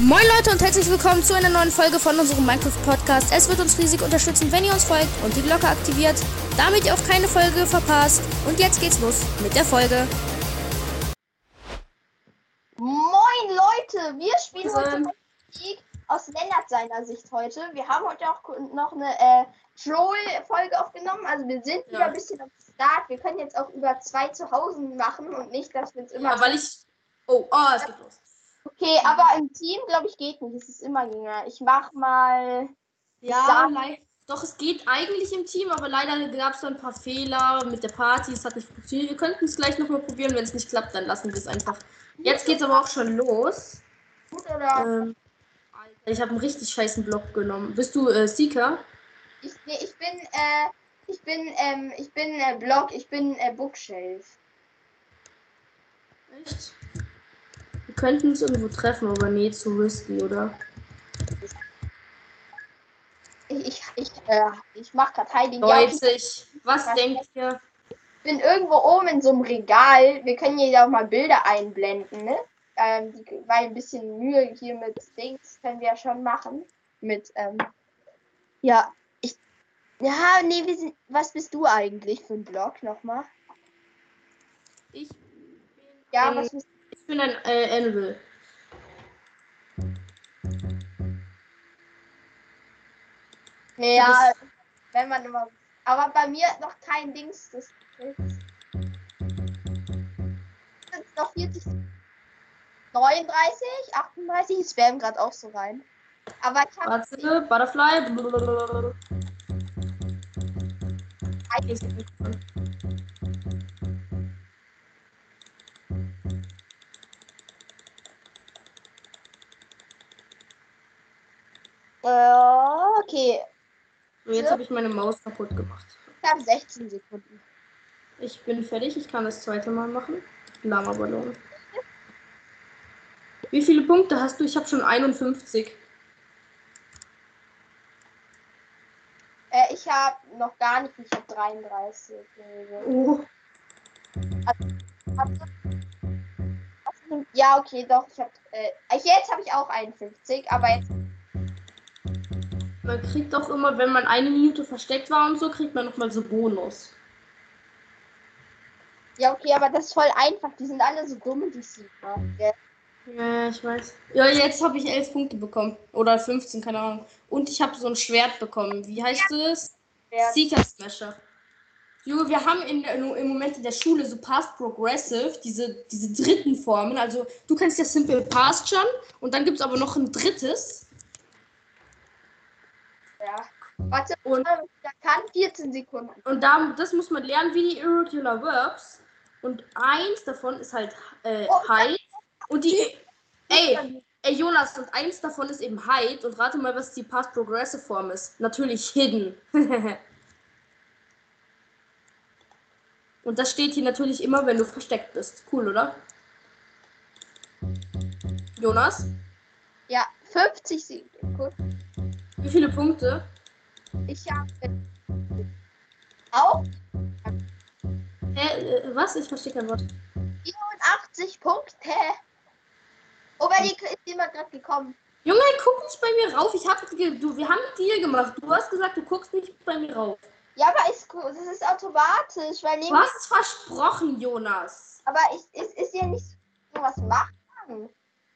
Moin Leute und herzlich willkommen zu einer neuen Folge von unserem Minecraft Podcast. Es wird uns riesig unterstützen, wenn ihr uns folgt und die Glocke aktiviert, damit ihr auch keine Folge verpasst. Und jetzt geht's los mit der Folge. Moin Leute, wir spielen heute. League aus Lennart seiner Sicht heute. Wir haben heute auch noch eine äh, Troll-Folge aufgenommen. Also wir sind wieder Ja. ein bisschen am Start. Wir können jetzt auch über zwei zu Hause machen und nicht, dass wir uns immer. Ja, weil ich. Oh, oh, es geht los. Okay, aber im Team glaube ich geht nicht. Es ist immer gänger. Ich mach mal. Ja, doch, es geht eigentlich im Team, aber leider gab es da ein paar Fehler mit der Party. Es hat nicht funktioniert. Wir könnten es gleich nochmal probieren. Wenn es nicht klappt, dann lassen wir es einfach. Jetzt geht's aber auch schon los. Gut oder? Ähm, Alter, ich habe einen richtig scheißen Block genommen. Bist du äh, Seeker? Ich, nee, ich bin. Äh, ich bin. Ähm, ich bin äh, Block. Ich bin äh, Bookshelf. Echt? Könnten uns irgendwo treffen, aber nee, zu risky, oder? Ich, ich, ich, äh, ich mach gerade Hiding. Ja, okay. Leute, ich, was Was denkt ihr? bin irgendwo oben in so einem Regal. Wir können hier auch mal Bilder einblenden, ne? Ähm, die, weil ein bisschen Mühe hier mit Dings können wir ja schon machen. Mit, ähm, ja, ich, ja, nee, wir sind, was bist du eigentlich für ein Blog nochmal? Ich, Ja, Ähm, was bist ich bin ein äh, nee, ja, wenn man immer, aber bei mir noch kein Dings, das ist sind noch 40, 39, 38, ich spam gerade auch so rein. Aber ich habe Warte, Butterfly. blablabla. Okay, Äh, okay, Und jetzt habe ich meine Maus kaputt gemacht. ich habe 16 Sekunden. Ich bin fertig, ich kann das zweite Mal machen. Lama-Ballon. Wie viele Punkte hast du? Ich habe schon 51. Äh, ich habe noch gar nicht, ich habe 33. Also, Oh. Was nimmt- Ja, okay, doch, ich habe, äh, jetzt habe ich auch 51, aber jetzt, man kriegt auch immer, wenn man eine Minute versteckt war und so, kriegt man nochmal so Bonus. ja, okay, aber das ist voll einfach, die sind alle so dumm, die Sieger. Ja. Ja, ich weiß. Ja, jetzt habe ich 11 Punkte bekommen. Oder 15, keine Ahnung. Und ich habe so ein Schwert bekommen. Wie heißt es? Schwert. Seeker Smasher. Junge, wir haben in, in, im Moment in der Schule so Past Progressive, diese, diese dritten Formen. Also du kennst ja Simple Past schon und dann gibt es aber noch ein drittes. Ja. Warte, Und- da kann 14 Sekunden. Und da, das muss man lernen wie die Irregular Verbs. Und eins davon ist halt äh, Oh, Hide. Und die. Ey, ey, Jonas, und eins davon ist eben Hide. Und rate mal, was die Past Progressive Form ist. Natürlich Hidden. und das steht hier natürlich immer, wenn du versteckt bist. Cool, oder? Jonas, Ja, 50 Sekunden. Wie viele Punkte? Ich habe auch Hä, äh, was? Ich verstehe kein Wort. 84 Punkte. Oh, bei dir ist jemand gerade gekommen. Junge, guck nicht bei mir rauf. Ich hab, du, wir haben einen Deal gemacht. Du hast gesagt, du guckst nicht bei mir rauf. Ja, aber ist, das ist automatisch, weil Du hast es versprochen, Jonas. Aber ich, es ist ja nicht so was machen.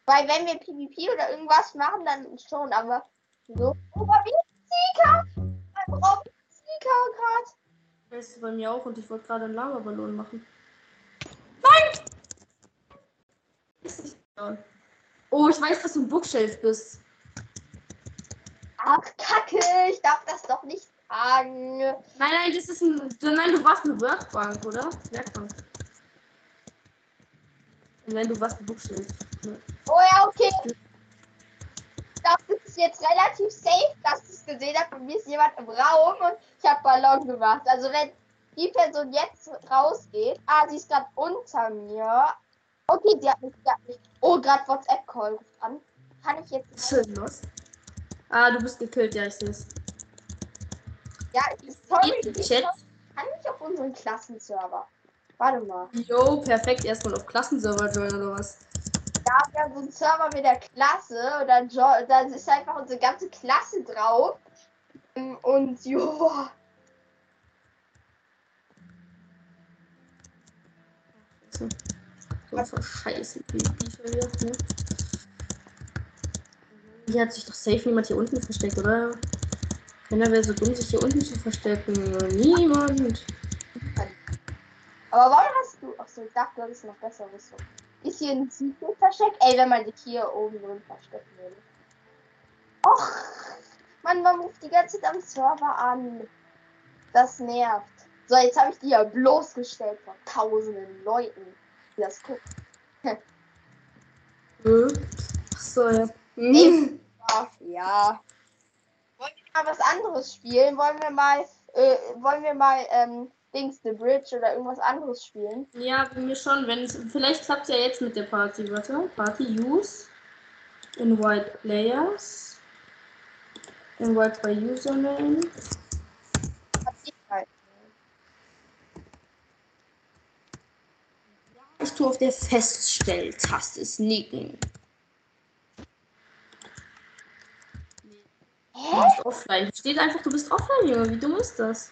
Weil wenn wir PvP oder irgendwas machen, dann schon, aber so. Oh, bei mir ist Sieger! Beim Rob ist Sieger gerade. Das ist bei mir auch und ich wollte gerade einen Lava-Ballon machen. Nein! Oh, ich weiß, dass du ein Bookshelf bist. Ach, Kacke, ich darf das doch nicht sagen. Nein, nein, das ist ein. Nein, du warst eine Workbank, oder? Werkbank. Nein, du warst ein Bookshelf. Oh ja, okay. Ist jetzt relativ safe, dass ich es gesehen habe. Bei mir ist jemand im Raum und ich habe Ballon gemacht. Also wenn die Person jetzt rausgeht. Ah, sie ist gerade unter mir. Okay, die hat mich, die hat mich. Oh, gerade WhatsApp-Call ruft an. Kann ich jetzt. Was ist denn los? Ah, du bist gekillt, ja, ich sehe es. Ja, ich, sorry, ich kann nicht auf unseren Klassenserver. Warte mal. Jo, perfekt. Erstmal auf Klassenserver joinen oder was? Haben ja so einen Server mit der Klasse und dann jo da ist einfach unsere ganze Klasse drauf. Ähm, Und jo, So, so scheiße. Wieder, ne? Hier hat sich doch safe niemand hier unten versteckt, oder? Keiner wäre so dumm, sich hier unten zu verstecken. Niemand. aber warum hast du. Achso, ich dachte, das ist noch besser Rüstung. Ist hier ein Secret versteckt? Ey, wenn man sich hier oben drin verstecken würde. Och, Mann, man ruft die ganze Zeit am Server an. Das nervt. So, jetzt habe ich die ja bloßgestellt vor tausenden Leuten, die das gucken. Hm. Ach so, ja. Hm. Ja. Wollen wir mal was anderes spielen? Wollen wir mal, äh, wollen wir mal, ähm, Dings the Bridge oder irgendwas anderes spielen? Ja, mir schon. Wenn vielleicht klappt ja jetzt mit der Party. Warte. Party Use. Invite Players. Invite by Username. Ich tue auf der Feststelltaste sneaken. Du Hä? bist offline. Steht einfach, du bist offline, Junge. Wie dumm ist das?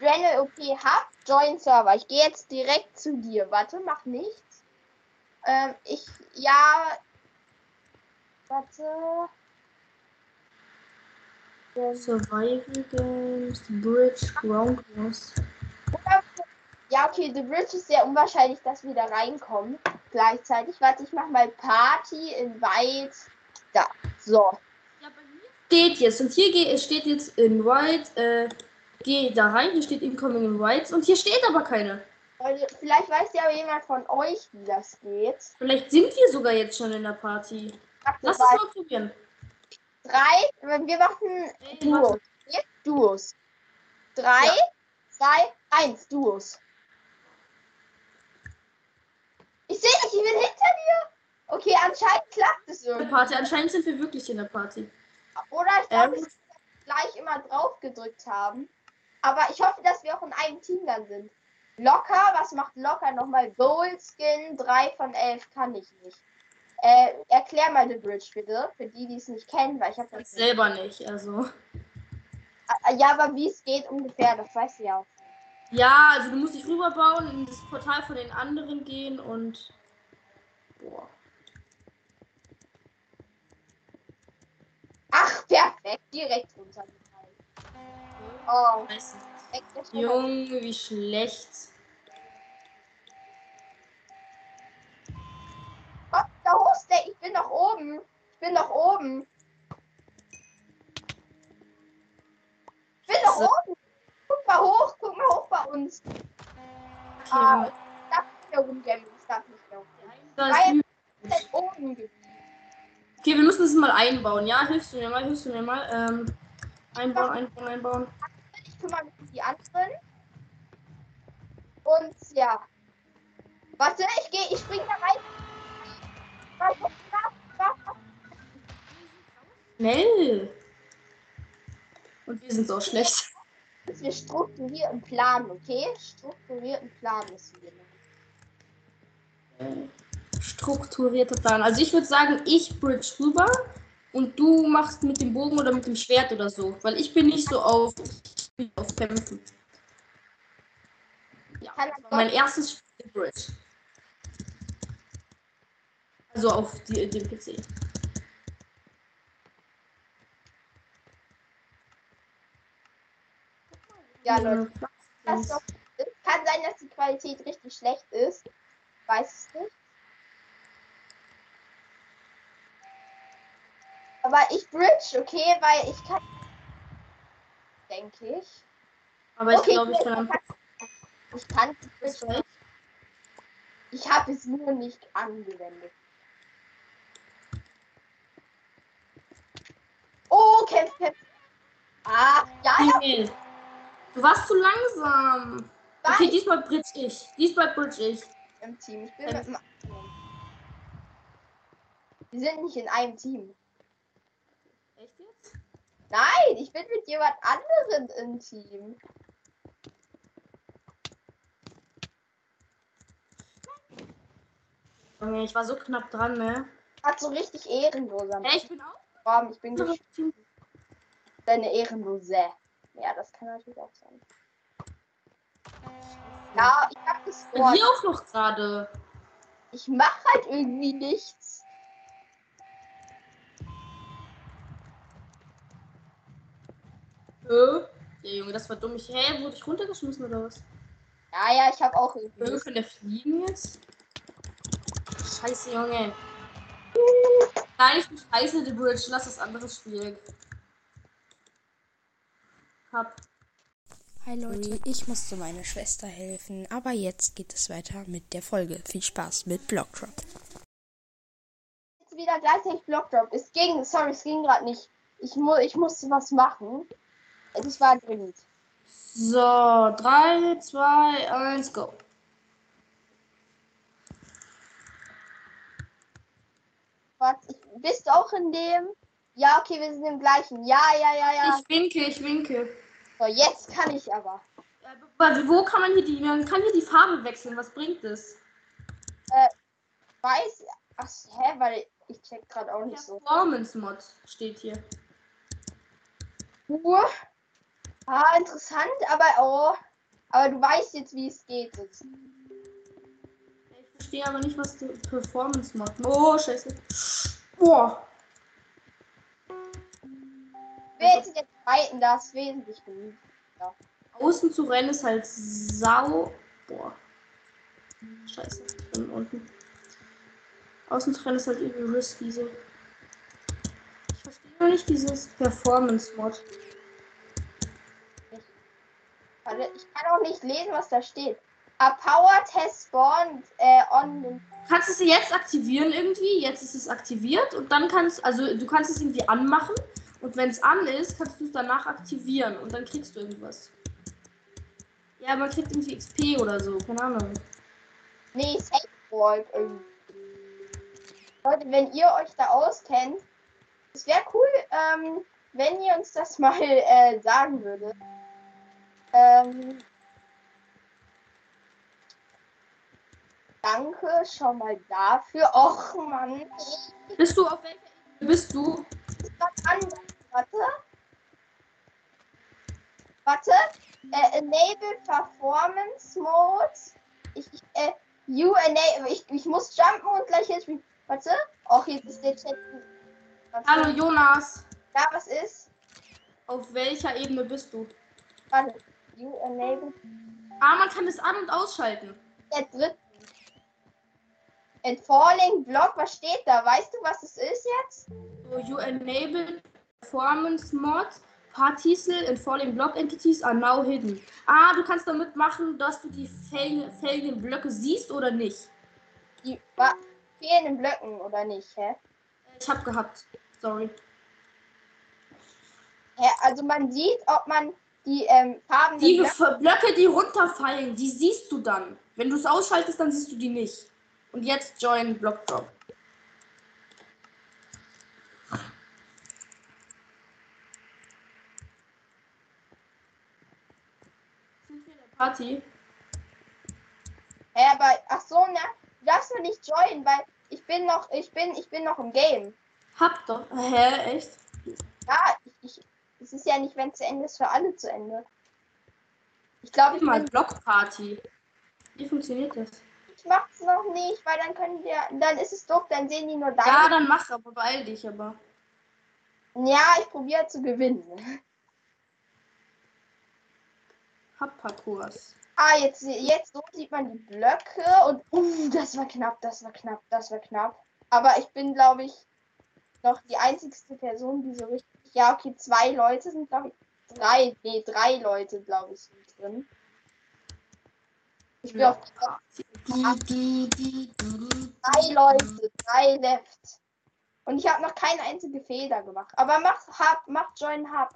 Journal OP Hub, Join Server. Ich gehe jetzt direkt zu dir. Warte, mach nichts. Ähm, ich, ja. Warte. Ähm, Survival Games, The Bridge, Ground Wars. Ja, okay, The Bridge ist sehr unwahrscheinlich, dass wir da reinkommen. Gleichzeitig. Warte, ich mach mal Party in Wald. Da. So. Steht jetzt. Und hier steht jetzt Invite. Äh, geh da rein. Hier steht Incoming Invites. Und hier steht aber keine. Leute, vielleicht weiß ja jemand von euch, wie das geht. Vielleicht sind wir sogar jetzt schon in der Party. Lass es mal probieren. drei. Wir machen Duos. Duos. Drei, Ja. zwei, eins, Duos. Ich sehe dich, ich bin hinter dir. Okay, anscheinend klappt es irgendwie. Party. Anscheinend sind wir wirklich in der Party. Oder ich glaube, Ähm. dass wir gleich immer drauf gedrückt haben. Aber ich hoffe, dass wir auch in einem Team dann sind. Locker, was macht Locker nochmal? Gold Skin, 3 von 11 kann ich nicht. Äh, erklär mal The Bridge bitte, für die, die es nicht kennen, weil ich habe das selber nicht. Also. Ah, Ja, aber wie es geht ungefähr, das weiß ich ja auch. Ja, also du musst dich rüberbauen, in das Portal von den anderen gehen und. Boah. Ach, perfekt, direkt runtergefallen. Oh. Junge, wie schlecht. Gott, da hoch ist der, ich bin noch oben. Ich bin noch oben. Ich bin noch So. oben. Guck mal hoch, guck mal hoch bei uns. Okay, Ah, ich darf nicht mehr rumgämmen, ich darf nicht mehr rumgämmen. da Weil ich bin oben okay, wir müssen es mal einbauen. Ja, hilfst du mir mal, hilfst du mir mal. Ähm, einbauen, einbauen, einbauen. Mich um die anderen. Und ja. Warte, ich gehe, ich spring da rein. Warte, warte, warte. Schnell. Und wir sind so schlecht. wir strukturierten planen, okay? Strukturierten Plan müssen wir machen. Strukturierter Plan. Also ich würde sagen, ich bridge rüber und du machst mit dem Bogen oder mit dem Schwert oder so. Weil ich bin nicht so auf, auf Kämpfen. Ja, mein erstes Spiel Bridge. Also auf die, dem PC. Ja, Leute, das doch, es kann sein, dass die Qualität richtig schlecht ist. Ich weiß es nicht. Aber ich bridge, okay, weil ich kann. Denke ich. Aber ich okay, glaube, ich kann ich kann Bridge. nicht. Ich habe es nur nicht angewendet. Oh, kämpf, kämpf. Ah, ja, ja. Du warst zu langsam. Okay, weiß diesmal bridge ich. Diesmal bridge ich. im Team. Ich bin mit dem. Wir sind nicht in einem Team. Nein, ich bin mit jemand anderem im Team. Junge, ich war so knapp dran, ne? Hat so richtig ehrenloser. Ja, ich bin auch. Form. Ich bin Team. Deine ehrenlose. Ja, das kann natürlich auch sein. Ja, ich hab das Ich bin vor. hier auch noch gerade. Ich mach halt irgendwie nichts. Ja, Junge, das war dumm. Ich, hä, wurde ich runtergeschmissen oder was? Ja, ja, ich hab auch irgendwie. Nichts. kann der fliegen jetzt? Scheiße, Junge. Nein, ich bin scheiße, The Bridge. Lass das andere schwierig. Hab. Hi Leute, ich musste meiner Schwester helfen, aber jetzt geht es weiter mit der Folge. Viel Spaß mit Blockdrop. Jetzt wieder gleichzeitig Blockdrop. Es ging, sorry, es ging gerade nicht. Ich, mu ich musste was machen. Es war dringend. So, 3, 2, 1, go. Was? Bist du auch in dem? Ja, okay, wir sind im gleichen. Ja, ja, ja, ja. Ich winke, ich winke. So, jetzt kann ich aber. Aber wo kann man hier die, man kann hier die Farbe wechseln? Was bringt es? Weiß. Ach, hä? Weil ich check gerade auch nicht so. Performance Mod steht hier. Uh. Ah, interessant, aber oh. Aber du weißt jetzt, wie es geht. Jetzt. Ich verstehe aber nicht, was die Performance Mod. Oh, scheiße. Boah. Wer jetzt jetzt fighten, das ist wesentlich genug. Außen zu rennen ist halt sau. Boah. Scheiße. Ich bin unten. Außen zu rennen ist halt irgendwie risky so. Ich verstehe noch nicht dieses Performance Mod. Warte, ich kann auch nicht lesen, was da steht. A power test spawned äh, on Kannst du es jetzt aktivieren irgendwie? Jetzt ist es aktiviert und dann kannst also du kannst es irgendwie anmachen und wenn es an ist, kannst du es danach aktivieren und dann kriegst du irgendwas. Ja, man kriegt irgendwie XP oder so, keine Ahnung. Nee, Safe Vault irgendwie. Leute, wenn ihr euch da auskennt, es wäre cool, ähm, wenn ihr uns das mal äh, sagen würdet. Ähm, danke schon mal dafür. Och Mann, Bist du auf welcher Ebene bist du? Warte. Warte. Äh, enable Performance Mode. Ich, ich, äh, you enable. Ich, ich muss jumpen und gleich jetzt. Warte. Och, jetzt ist der Chat. Warte. Hallo Jonas. Ja, was ist? Auf welcher Ebene bist du? Warte. You enable Ah, man kann es an- und ausschalten. der dritten. In Falling Block, was steht da? Weißt du, was es ist jetzt? So, you enable performance mod. Particle and falling block entities are now hidden. Ah, du kannst damit machen, dass du die fäll- fällenden Blöcke siehst oder nicht. Die fehlenden Blöcken, oder nicht, hä? Ich hab gehabt. Sorry. hä? Also man sieht, ob man die ähm, Farben Die Blöcke Blöcke, die runterfallen, die siehst du dann. Wenn du es ausschaltest, dann siehst du die nicht. Und jetzt join Block Drop. Sind wir in der Party? Hä, aber ach so, ne? Du darfst nur nicht joinen, weil ich bin noch, ich bin, ich bin noch im Game. Hab doch. Hä, echt? Ja, ich, ich es ist ja nicht, wenn es zu Ende ist, für alle zu Ende. Ich glaube, ich, mal bin- Block Party. Wie funktioniert das? ich mach's noch nicht, weil dann können wir, dann ist es doof, dann sehen die nur deine. Ja, dann mach, aber beeil dich aber. Ja, ich probiere zu gewinnen. Hab Parcours. Ah, jetzt, jetzt so sieht man die Blöcke und uh, das war knapp, das war knapp, das war knapp. Aber ich bin, glaube ich, noch die einzigste Person, die so richtig. Ja, okay, zwei Leute sind, glaube ich. Drei, nee, drei Leute, glaube ich, sind drin. Ich bin auf drei Leute, drei left. Und ich habe noch keine einzige Fehler gemacht. Aber mach Hub, mach Join Hub.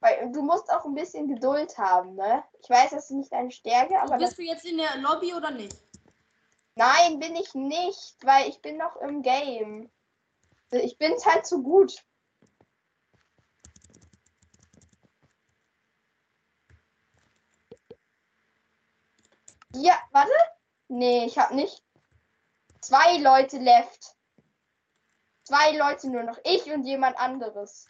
Weil du musst auch ein bisschen Geduld haben, ne? Ich weiß, das ist nicht deine Stärke, aber Bist du jetzt in der Lobby oder nicht? Nein, bin ich nicht, weil ich bin noch im Game. Ich bin halt zu gut. Ja, warte. Nee, ich hab nicht. Zwei Leute left. Zwei Leute nur noch. Ich und jemand anderes.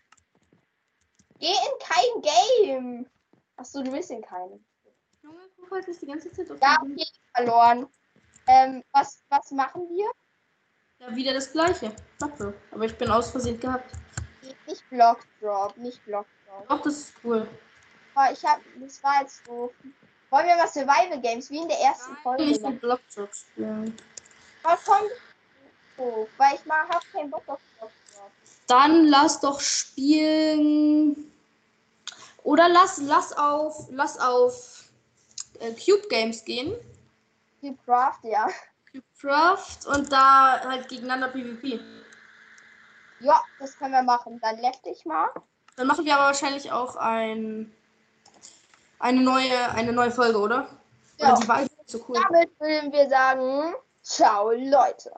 Geh in kein Game. Achso, du bist in keinem. Junge, halt nicht die ganze Zeit auf Ja, okay, verloren. Ähm, was, was machen wir? Ja, wieder das gleiche. Blockdrop. Aber ich bin aus Versehen gehabt. Nicht Block Drop, nicht Block Drop. Doch, das ist cool. Aber ich hab, das war jetzt doof. Wollen wir mal Survival Games wie in der ersten Folge Ich will? Blockdrop spielen. Aber komm, doof, weil ich mal hab keinen Bock auf Block Drop. Dann lass doch spielen. Oder lass, lass auf, lass auf äh, Cube Games gehen. Die Craft, ja. Cube Craft und da halt gegeneinander PvP. Ja, das können wir machen. Dann left ich mal. Dann machen wir aber wahrscheinlich auch ein, eine neue, eine neue Folge, oder? Ja. Oder die war nicht so cool. Damit würden wir sagen, ciao Leute.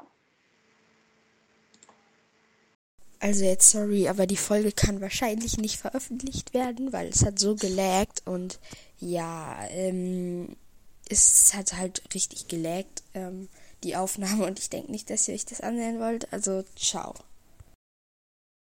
Also jetzt sorry, aber die Folge kann wahrscheinlich nicht veröffentlicht werden, weil es hat so gelaggt und ja, ähm, es hat halt richtig gelaggt, ähm, die Aufnahme und ich denke nicht, dass ihr euch das ansehen wollt. Also ciao.